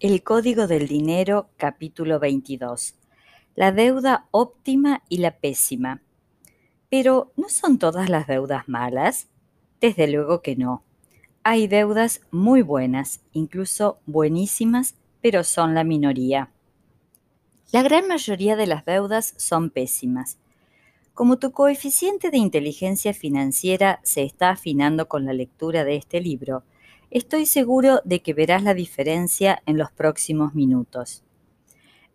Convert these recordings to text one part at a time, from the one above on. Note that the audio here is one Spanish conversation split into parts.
El Código del Dinero, capítulo 22. La deuda óptima y la pésima. Pero, ¿no son todas las deudas malas? Desde luego que no. Hay deudas muy buenas, incluso buenísimas, pero son la minoría. La gran mayoría de las deudas son pésimas. Como tu coeficiente de inteligencia financiera se está afinando con la lectura de este libro, Estoy seguro de que verás la diferencia en los próximos minutos.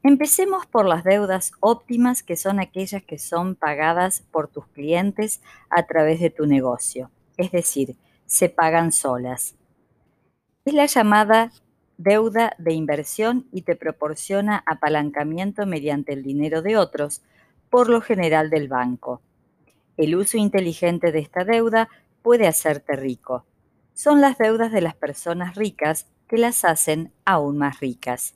Empecemos por las deudas óptimas, que son aquellas que son pagadas por tus clientes a través de tu negocio, es decir, se pagan solas. Es la llamada deuda de inversión y te proporciona apalancamiento mediante el dinero de otros, por lo general del banco. El uso inteligente de esta deuda puede hacerte rico son las deudas de las personas ricas que las hacen aún más ricas.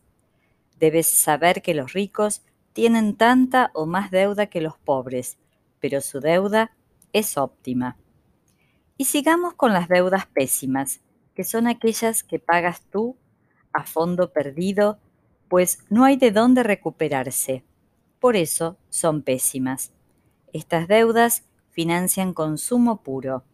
Debes saber que los ricos tienen tanta o más deuda que los pobres, pero su deuda es óptima. Y sigamos con las deudas pésimas, que son aquellas que pagas tú a fondo perdido, pues no hay de dónde recuperarse. Por eso son pésimas. Estas deudas financian consumo puro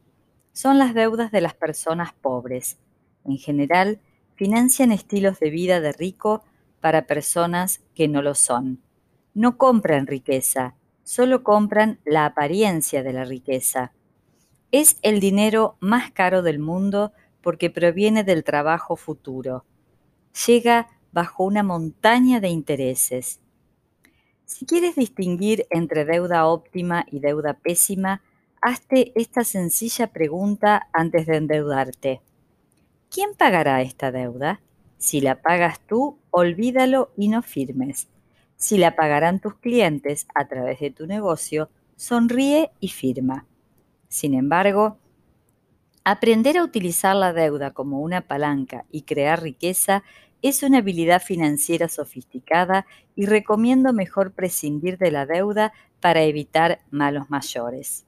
son las deudas de las personas pobres. En general, financian estilos de vida de rico para personas que no lo son. No compran riqueza, solo compran la apariencia de la riqueza. Es el dinero más caro del mundo porque proviene del trabajo futuro. Llega bajo una montaña de intereses. Si quieres distinguir entre deuda óptima y deuda pésima, hazte esta sencilla pregunta antes de endeudarte. ¿Quién pagará esta deuda? Si la pagas tú, olvídalo y no firmes. Si la pagarán tus clientes a través de tu negocio, sonríe y firma. Sin embargo, aprender a utilizar la deuda como una palanca y crear riqueza es una habilidad financiera sofisticada y recomiendo mejor prescindir de la deuda para evitar malos mayores.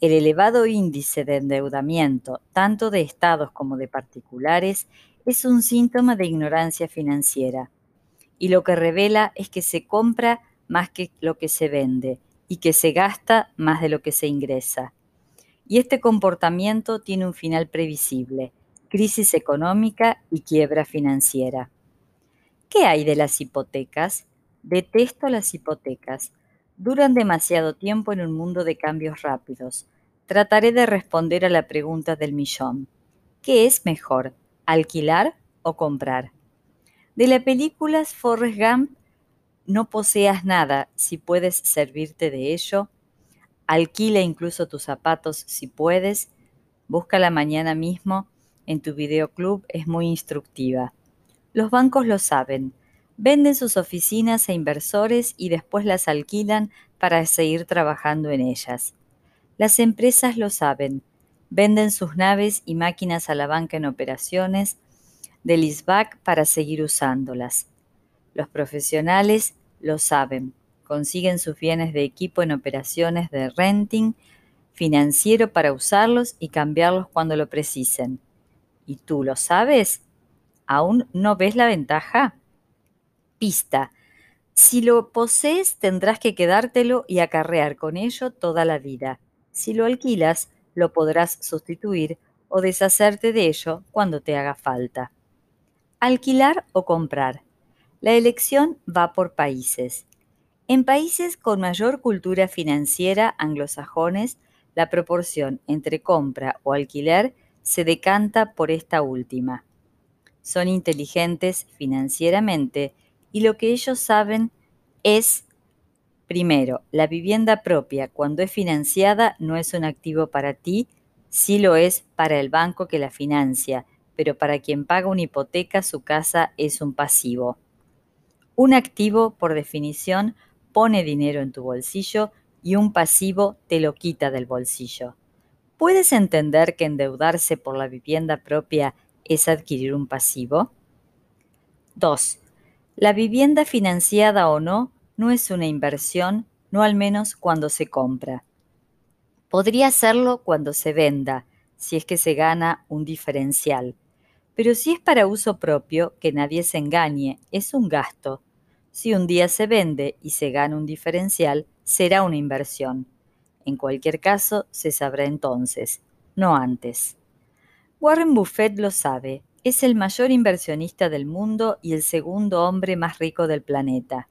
El elevado índice de endeudamiento, tanto de estados como de particulares, es un síntoma de ignorancia financiera. Y lo que revela es que se compra más que lo que se vende y que se gasta más de lo que se ingresa. Y este comportamiento tiene un final previsible, crisis económica y quiebra financiera. ¿Qué hay de las hipotecas? Detesto las hipotecas duran demasiado tiempo en un mundo de cambios rápidos. Trataré de responder a la pregunta del millón. ¿Qué es mejor, alquilar o comprar? De la película Forrest Gump, no poseas nada si puedes servirte de ello. Alquila incluso tus zapatos si puedes. Búscala mañana mismo en tu videoclub, es muy instructiva. Los bancos lo saben Venden sus oficinas a inversores y después las alquilan para seguir trabajando en ellas. Las empresas lo saben. Venden sus naves y máquinas a la banca en operaciones del ISBAC para seguir usándolas. Los profesionales lo saben. Consiguen sus bienes de equipo en operaciones de renting financiero para usarlos y cambiarlos cuando lo precisen. ¿Y tú lo sabes? ¿Aún no ves la ventaja? Pista. Si lo posees, tendrás que quedártelo y acarrear con ello toda la vida. Si lo alquilas, lo podrás sustituir o deshacerte de ello cuando te haga falta. Alquilar o comprar. La elección va por países. En países con mayor cultura financiera anglosajones, la proporción entre compra o alquiler se decanta por esta última. Son inteligentes financieramente y lo que ellos saben es, primero, la vivienda propia cuando es financiada no es un activo para ti, sí lo es para el banco que la financia, pero para quien paga una hipoteca su casa es un pasivo. Un activo, por definición, pone dinero en tu bolsillo y un pasivo te lo quita del bolsillo. ¿Puedes entender que endeudarse por la vivienda propia es adquirir un pasivo? 2. La vivienda financiada o no no es una inversión, no al menos cuando se compra. Podría serlo cuando se venda, si es que se gana un diferencial, Pero si es para uso propio, que nadie se engañe, es un gasto. Si un día se vende y se gana un diferencial, será una inversión. En cualquier caso, se sabrá entonces, no antes. Warren Buffett lo sabe, es el mayor inversionista del mundo y el segundo hombre más rico del planeta.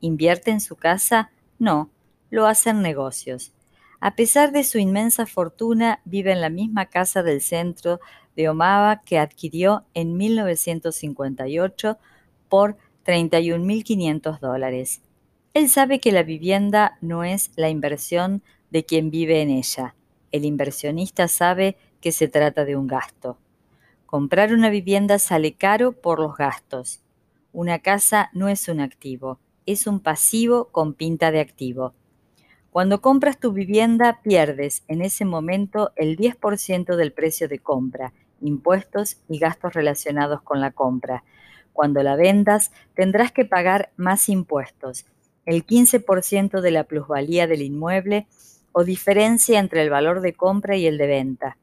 ¿Invierte en su casa? No, lo hace en negocios. A pesar de su inmensa fortuna, vive en la misma casa del centro de Omaba que adquirió en 1958 por 31.500 dólares. Él sabe que la vivienda no es la inversión de quien vive en ella. El inversionista sabe que se trata de un gasto. Comprar una vivienda sale caro por los gastos. Una casa no es un activo, es un pasivo con pinta de activo. Cuando compras tu vivienda pierdes en ese momento el 10% del precio de compra, impuestos y gastos relacionados con la compra. Cuando la vendas tendrás que pagar más impuestos, el 15% de la plusvalía del inmueble o diferencia entre el valor de compra y el de venta.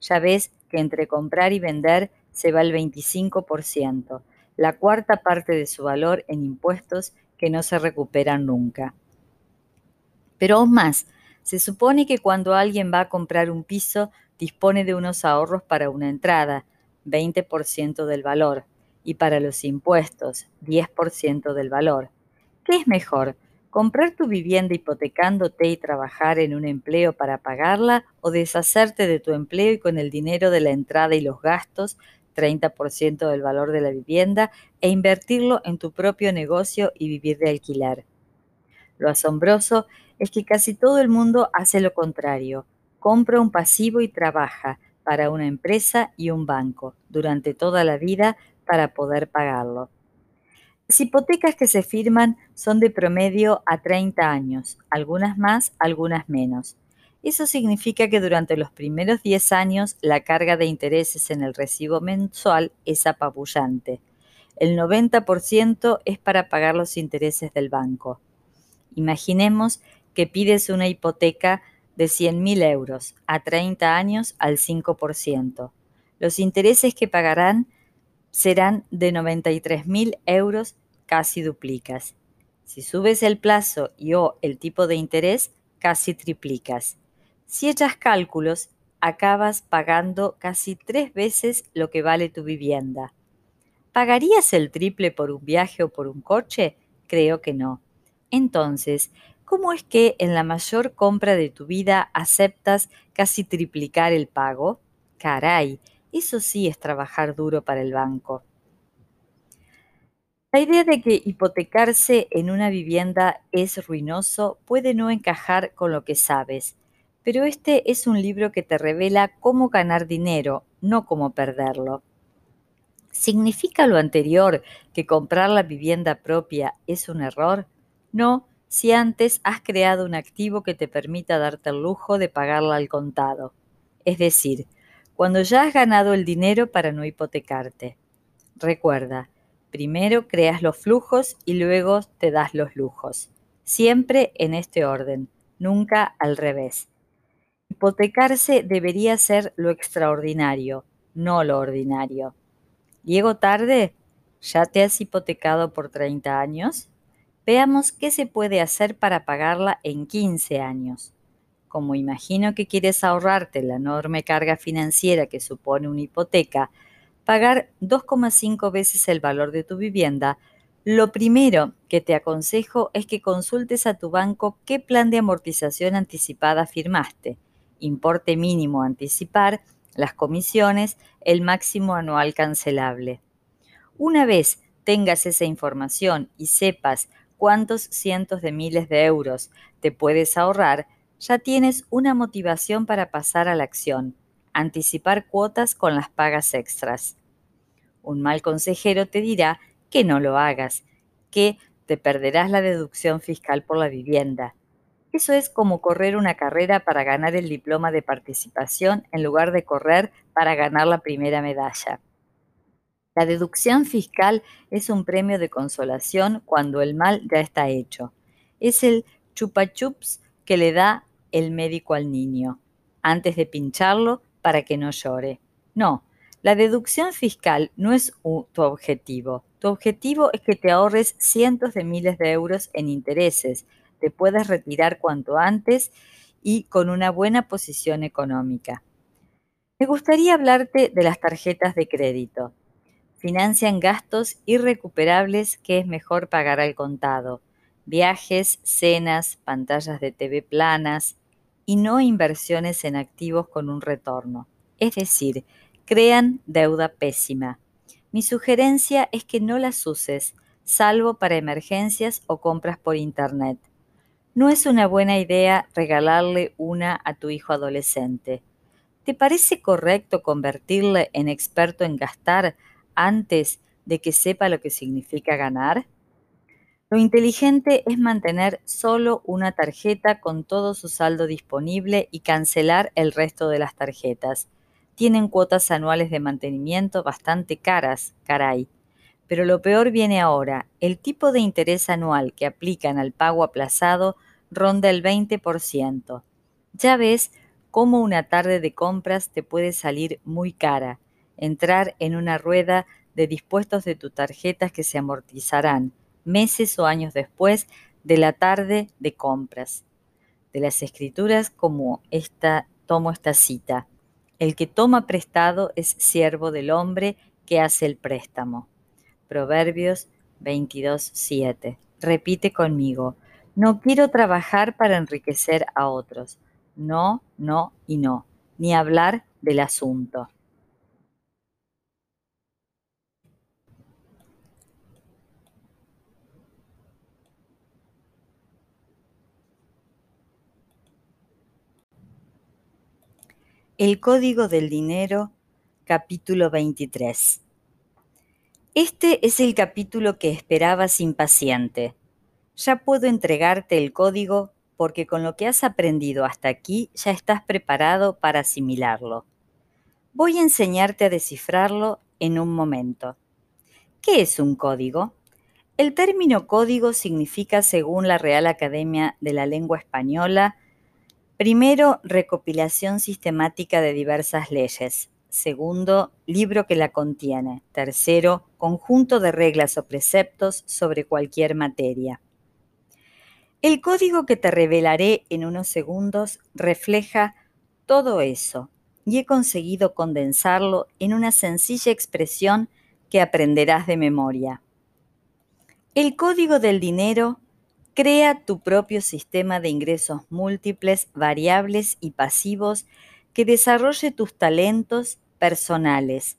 Ya ves que entre comprar y vender se va el 25%, la cuarta parte de su valor en impuestos que no se recuperan nunca. Pero aún más, se supone que cuando alguien va a comprar un piso dispone de unos ahorros para una entrada, 20% del valor, y para los impuestos, 10% del valor. ¿Qué es mejor? ¿Comprar tu vivienda hipotecándote y trabajar en un empleo para pagarla o deshacerte de tu empleo y con el dinero de la entrada y los gastos 30% del valor de la vivienda e invertirlo en tu propio negocio y vivir de alquilar. Lo asombroso es que casi todo el mundo hace lo contrario. Compra un pasivo y trabaja para una empresa y un banco durante toda la vida para poder pagarlo. Las hipotecas que se firman son de promedio a 30 años, algunas más, algunas menos. Eso significa que durante los primeros 10 años la carga de intereses en el recibo mensual es apabullante. El 90% es para pagar los intereses del banco. Imaginemos que pides una hipoteca de 100.000 euros a 30 años al 5%. Los intereses que pagarán serán de 93.000 euros, casi duplicas. Si subes el plazo y o el tipo de interés, casi triplicas. Si echas cálculos, acabas pagando casi tres veces lo que vale tu vivienda. ¿Pagarías el triple por un viaje o por un coche? Creo que no. Entonces, ¿cómo es que en la mayor compra de tu vida aceptas casi triplicar el pago? Caray, eso sí es trabajar duro para el banco. La idea de que hipotecarse en una vivienda es ruinoso puede no encajar con lo que sabes, pero este es un libro que te revela cómo ganar dinero, no cómo perderlo. ¿Significa lo anterior que comprar la vivienda propia es un error? No, si antes has creado un activo que te permita darte el lujo de pagarla al contado. Es decir, cuando ya has ganado el dinero para no hipotecarte. Recuerda, primero creas los flujos y luego te das los lujos. Siempre en este orden, nunca al revés. Hipotecarse debería ser lo extraordinario, no lo ordinario. ¿Llego tarde? ¿Ya te has hipotecado por 30 años? Veamos qué se puede hacer para pagarla en 15 años. Como imagino que quieres ahorrarte la enorme carga financiera que supone una hipoteca, pagar 2,5 veces el valor de tu vivienda, lo primero que te aconsejo es que consultes a tu banco qué plan de amortización anticipada firmaste importe mínimo anticipar, las comisiones, el máximo anual cancelable. Una vez tengas esa información y sepas cuántos cientos de miles de euros te puedes ahorrar, ya tienes una motivación para pasar a la acción, anticipar cuotas con las pagas extras. Un mal consejero te dirá que no lo hagas, que te perderás la deducción fiscal por la vivienda, eso es como correr una carrera para ganar el diploma de participación en lugar de correr para ganar la primera medalla. La deducción fiscal es un premio de consolación cuando el mal ya está hecho. Es el chupa chups que le da el médico al niño, antes de pincharlo para que no llore. No, La deducción fiscal no es tu objetivo. Tu objetivo es que te ahorres cientos de miles de euros en intereses. Te puedes retirar cuanto antes y con una buena posición económica. Me gustaría hablarte de las tarjetas de crédito. Financian gastos irrecuperables que es mejor pagar al contado. Viajes, cenas, pantallas de TV planas y no inversiones en activos con un retorno. Es decir, crean deuda pésima. Mi sugerencia es que no las uses, salvo para emergencias o compras por Internet. No es una buena idea regalarle una a tu hijo adolescente. ¿Te parece correcto convertirle en experto en gastar antes de que sepa lo que significa ganar? Lo inteligente es mantener solo una tarjeta con todo su saldo disponible y cancelar el resto de las tarjetas tienen cuotas anuales de mantenimiento bastante caras, caray. Pero lo peor viene ahora. El tipo de interés anual que aplican al pago aplazado ronda el 20%. Ya ves cómo una tarde de compras te puede salir muy cara. Entrar en una rueda de dispuestos de tus tarjetas que se amortizarán meses o años después de la tarde de compras. De las escrituras como esta tomo esta cita. El que toma prestado es siervo del hombre que hace el préstamo. Proverbios 22.7. Repite conmigo. No quiero trabajar para enriquecer a otros. No, no y no. Ni hablar del asunto. El Código del Dinero, capítulo 23. Este es el capítulo que esperabas impaciente. Ya puedo entregarte el código porque con lo que has aprendido hasta aquí ya estás preparado para asimilarlo. Voy a enseñarte a descifrarlo en un momento. ¿Qué es un código? El término código significa, según la Real Academia de la Lengua Española, Primero, recopilación sistemática de diversas leyes. Segundo, libro que la contiene. Tercero, conjunto de reglas o preceptos sobre cualquier materia. El código que te revelaré en unos segundos refleja todo eso y he conseguido condensarlo en una sencilla expresión que aprenderás de memoria. El código del dinero Crea tu propio sistema de ingresos múltiples, variables y pasivos que desarrolle tus talentos personales,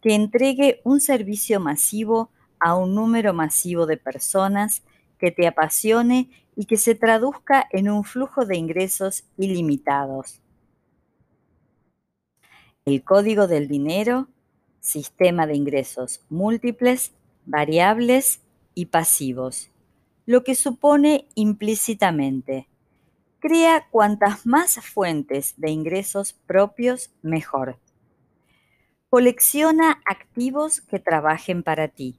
que entregue un servicio masivo a un número masivo de personas, que te apasione y que se traduzca en un flujo de ingresos ilimitados. El código del dinero, sistema de ingresos múltiples, variables y pasivos lo que supone implícitamente, crea cuantas más fuentes de ingresos propios mejor. Colecciona activos que trabajen para ti.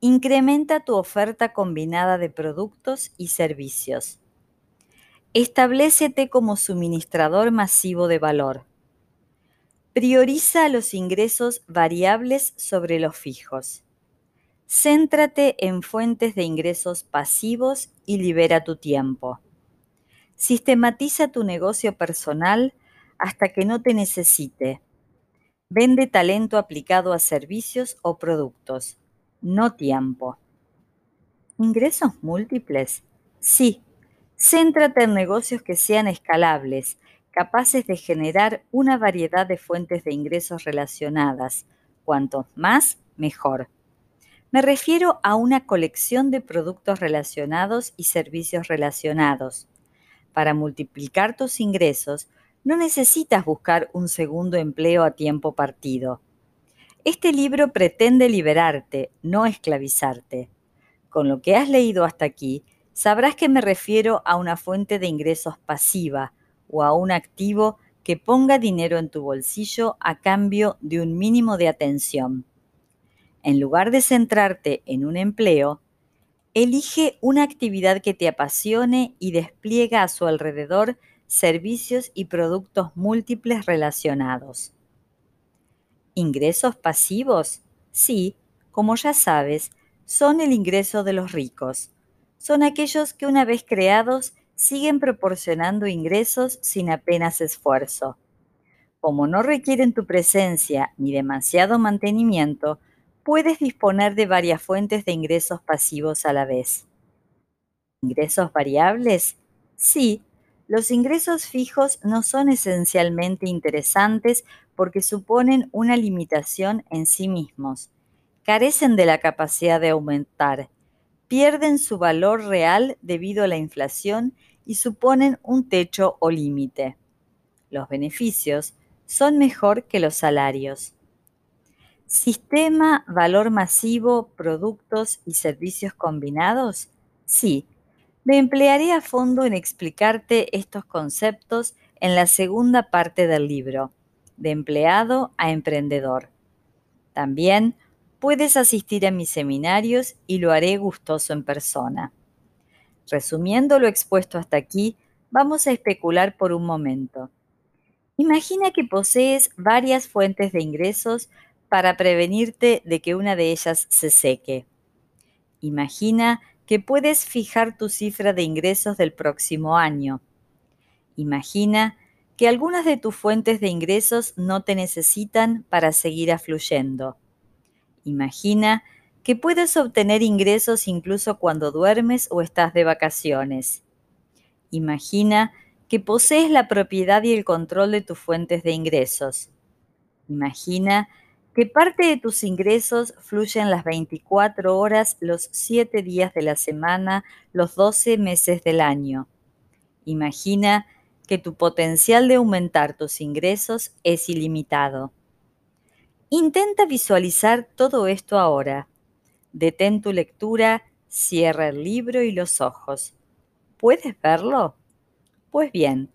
Incrementa tu oferta combinada de productos y servicios. Establecete como suministrador masivo de valor. Prioriza los ingresos variables sobre los fijos. Céntrate en fuentes de ingresos pasivos y libera tu tiempo. Sistematiza tu negocio personal hasta que no te necesite. Vende talento aplicado a servicios o productos, no tiempo. ¿Ingresos múltiples? Sí. Céntrate en negocios que sean escalables, capaces de generar una variedad de fuentes de ingresos relacionadas. Cuanto más, mejor. Me refiero a una colección de productos relacionados y servicios relacionados. Para multiplicar tus ingresos, no necesitas buscar un segundo empleo a tiempo partido. Este libro pretende liberarte, no esclavizarte. Con lo que has leído hasta aquí, sabrás que me refiero a una fuente de ingresos pasiva o a un activo que ponga dinero en tu bolsillo a cambio de un mínimo de atención en lugar de centrarte en un empleo, elige una actividad que te apasione y despliega a su alrededor servicios y productos múltiples relacionados. ¿Ingresos pasivos? Sí, como ya sabes, son el ingreso de los ricos. Son aquellos que una vez creados siguen proporcionando ingresos sin apenas esfuerzo. Como no requieren tu presencia ni demasiado mantenimiento, puedes disponer de varias fuentes de ingresos pasivos a la vez. ¿Ingresos variables? Sí, los ingresos fijos no son esencialmente interesantes porque suponen una limitación en sí mismos. Carecen de la capacidad de aumentar, pierden su valor real debido a la inflación y suponen un techo o límite. Los beneficios son mejor que los salarios. ¿Sistema, valor masivo, productos y servicios combinados? Sí, me emplearé a fondo en explicarte estos conceptos en la segunda parte del libro, de empleado a emprendedor. También puedes asistir a mis seminarios y lo haré gustoso en persona. Resumiendo lo expuesto hasta aquí, vamos a especular por un momento. Imagina que posees varias fuentes de ingresos para prevenirte de que una de ellas se seque. Imagina que puedes fijar tu cifra de ingresos del próximo año. Imagina que algunas de tus fuentes de ingresos no te necesitan para seguir afluyendo. Imagina que puedes obtener ingresos incluso cuando duermes o estás de vacaciones. Imagina que posees la propiedad y el control de tus fuentes de ingresos. Imagina que parte de tus ingresos fluyen las 24 horas, los 7 días de la semana, los 12 meses del año. Imagina que tu potencial de aumentar tus ingresos es ilimitado. Intenta visualizar todo esto ahora. Detén tu lectura, cierra el libro y los ojos. ¿Puedes verlo? Pues bien,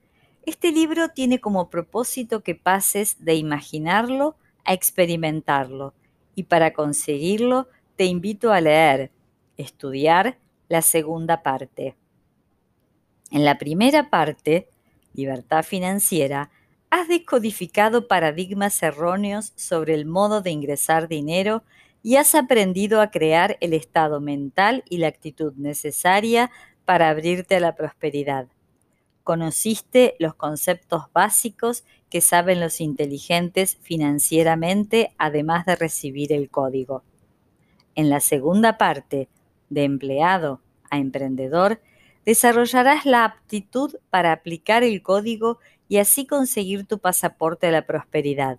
este libro tiene como propósito que pases de imaginarlo a experimentarlo y para conseguirlo te invito a leer, estudiar la segunda parte. En la primera parte, Libertad Financiera, has descodificado paradigmas erróneos sobre el modo de ingresar dinero y has aprendido a crear el estado mental y la actitud necesaria para abrirte a la prosperidad. Conociste los conceptos básicos que saben los inteligentes financieramente, además de recibir el código. En la segunda parte, de empleado a emprendedor, desarrollarás la aptitud para aplicar el código y así conseguir tu pasaporte a la prosperidad.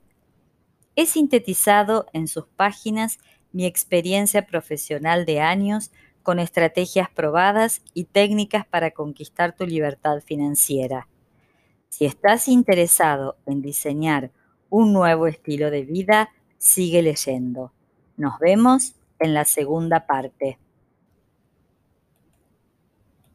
He sintetizado en sus páginas mi experiencia profesional de años con estrategias probadas y técnicas para conquistar tu libertad financiera. Si estás interesado en diseñar un nuevo estilo de vida, sigue leyendo. Nos vemos en la segunda parte.